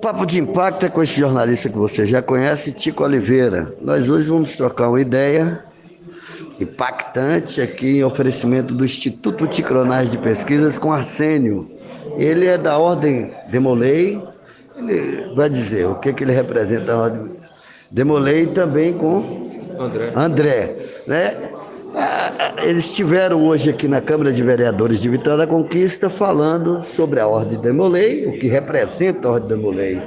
Papo de Impacto é com este jornalista que você já conhece, Tico Oliveira. Nós hoje vamos trocar uma ideia impactante aqui em oferecimento do Instituto Ticronais de Pesquisas com Arsênio. Ele é da Ordem Demolei, ele vai dizer o que, que ele representa a Ordem Demolei também com André. André né? Eles estiveram hoje aqui na Câmara de Vereadores de Vitória da Conquista falando sobre a Ordem Demolei, o que representa a Ordem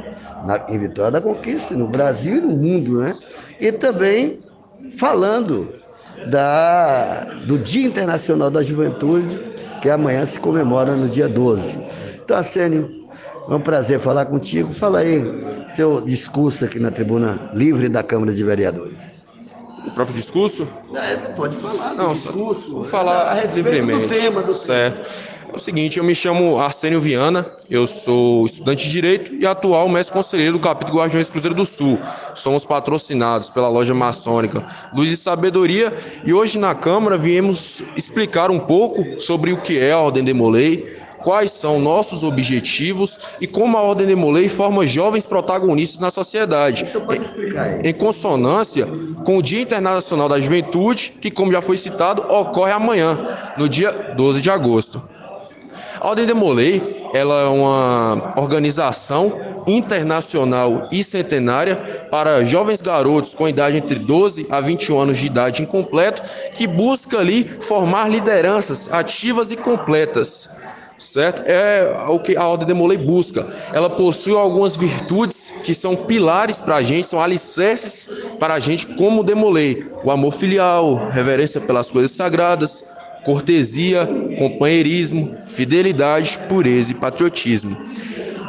na, em Vitória da Conquista, no Brasil e no mundo, né? E também falando da, do Dia Internacional da Juventude, que amanhã se comemora no dia 12. Então, Arsênio, é um prazer falar contigo. Fala aí seu discurso aqui na tribuna livre da Câmara de Vereadores. O próprio discurso? É, pode falar. Não, discurso. Vou falar a livremente. Do tema, do certo. É o seguinte, eu me chamo Arsênio Viana, eu sou estudante de Direito e atual mestre conselheiro do capítulo Guardiões Cruzeiro do Sul. Somos patrocinados pela loja maçônica Luz e Sabedoria e hoje na Câmara viemos explicar um pouco sobre o que é a Ordem de Molay, quais são nossos objetivos e como a Ordem de Molay forma jovens protagonistas na sociedade. Então. Em consonância com o Dia Internacional da Juventude, que, como já foi citado, ocorre amanhã, no dia 12 de agosto. A Ordem de Molay ela é uma organização internacional e centenária para jovens garotos com idade entre 12 a 21 anos de idade incompleto que busca ali formar lideranças ativas e completas certo? É o que a Ordem de Molay busca. Ela possui algumas virtudes que são pilares para a gente, são alicerces para a gente, como Demolei: o amor filial, reverência pelas coisas sagradas, cortesia, companheirismo, fidelidade, pureza e patriotismo.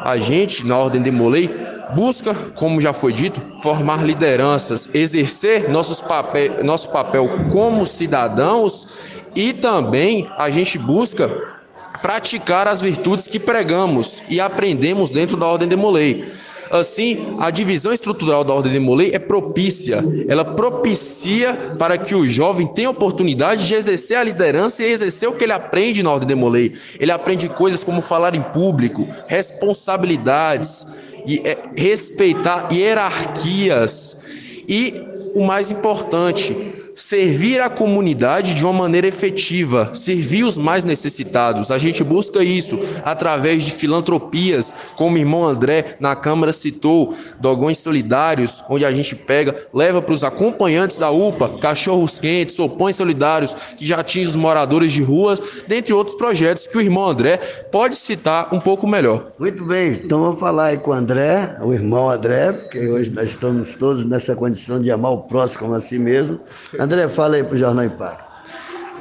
A gente, na Ordem de Molay, busca, como já foi dito, formar lideranças, exercer nossos papel, nosso papel como cidadãos e também a gente busca praticar as virtudes que pregamos e aprendemos dentro da Ordem de Molay. Assim, a divisão estrutural da Ordem de Molay é propícia. Ela propicia para que o jovem tenha oportunidade de exercer a liderança e exercer o que ele aprende na Ordem de Molay. Ele aprende coisas como falar em público, responsabilidades, e é, respeitar hierarquias e o mais importante, servir a comunidade de uma maneira efetiva, servir os mais necessitados. A gente busca isso através de filantropias, como o irmão André na Câmara citou, dogões solidários, onde a gente pega, leva para os acompanhantes da UPA, cachorros quentes, sopões solidários, que já atingem os moradores de ruas, dentre outros projetos que o irmão André pode citar um pouco melhor. Muito bem, então vamos falar aí com o André, o irmão André, porque hoje nós estamos todos nessa condição de amar o próximo como a si mesmo. André, fala aí para o Jornal Impacto.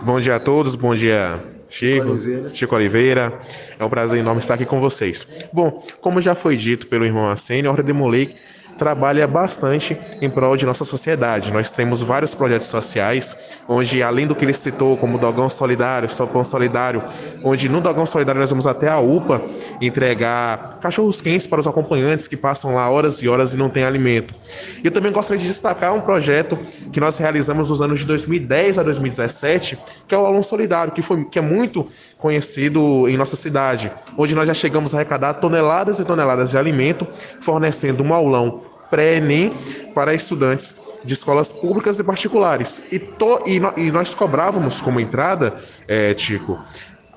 Bom dia a todos, bom dia Chico, Oliveira. Chico Oliveira. É um prazer enorme estar aqui com vocês. Bom, como já foi dito pelo irmão Assene, a Ordem de Moleque trabalha bastante em prol de nossa sociedade. Nós temos vários projetos sociais, onde além do que ele citou, como Dogão Solidário, Sopão Solidário, onde no Dogão Solidário nós vamos até a UPA entregar cachorros quentes para os acompanhantes que passam lá horas e horas e não têm alimento. E eu também gostaria de destacar um projeto que nós realizamos nos anos de 2010 a 2017, que é o Aluno Solidário, que, foi, que é muito conhecido em nossa cidade, onde nós já chegamos a arrecadar toneladas e toneladas de alimento, fornecendo um aulão pré-ENEM para estudantes de escolas públicas e particulares. E, to, e, no, e nós cobrávamos como entrada, é, Tico,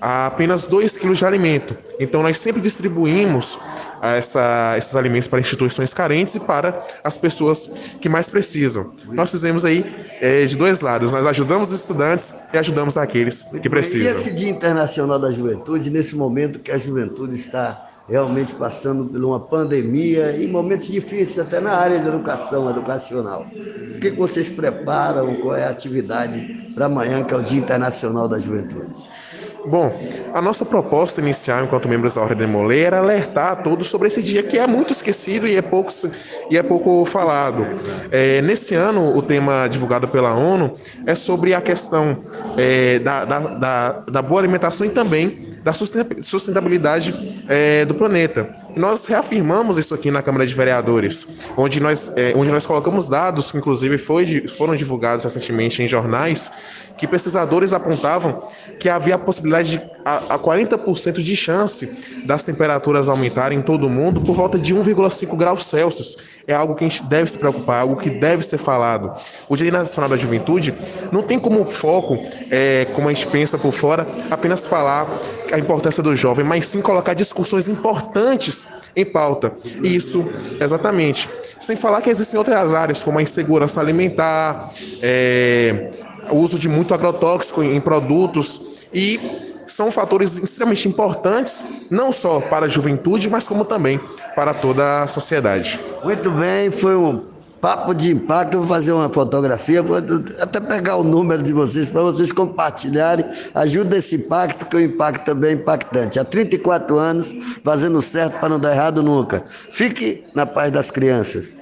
apenas 2 quilos de alimento. Então, nós sempre distribuímos essa, esses alimentos para instituições carentes e para as pessoas que mais precisam. Nós fizemos aí é, de dois lados. Nós ajudamos os estudantes e ajudamos aqueles que precisam. E esse Dia Internacional da Juventude, nesse momento que a juventude está realmente passando por uma pandemia e momentos difíceis até na área da educação, educacional. O que vocês preparam? Qual é a atividade para amanhã, que é o Dia Internacional da Juventude? Bom, a nossa proposta inicial, enquanto membros da Ordem de Molay, era alertar a todos sobre esse dia que é muito esquecido e é pouco, e é pouco falado. É, nesse ano, o tema divulgado pela ONU é sobre a questão é, da, da, da, da boa alimentação e também da sustentabilidade é, do planeta. E nós reafirmamos isso aqui na Câmara de Vereadores, onde nós, é, onde nós colocamos dados que, inclusive, foi, foram divulgados recentemente em jornais, que pesquisadores apontavam que havia a possibilidade de a, a 40% de chance das temperaturas aumentarem em todo o mundo por volta de 1,5 graus Celsius. É algo que a gente deve se preocupar, algo que deve ser falado. O Dia Nacional da Juventude não tem como foco, é, como a gente pensa por fora, apenas falar a importância do jovem, mas sim colocar discussões importantes em pauta. Isso, exatamente. Sem falar que existem outras áreas, como a insegurança alimentar, é, o uso de muito agrotóxico em produtos e são fatores extremamente importantes, não só para a juventude, mas como também para toda a sociedade. Muito bem, foi um papo de impacto. Vou fazer uma fotografia, vou até pegar o número de vocês para vocês compartilharem. Ajuda esse impacto, que o impacto também é impactante. Há 34 anos, fazendo certo para não dar errado nunca. Fique na paz das crianças.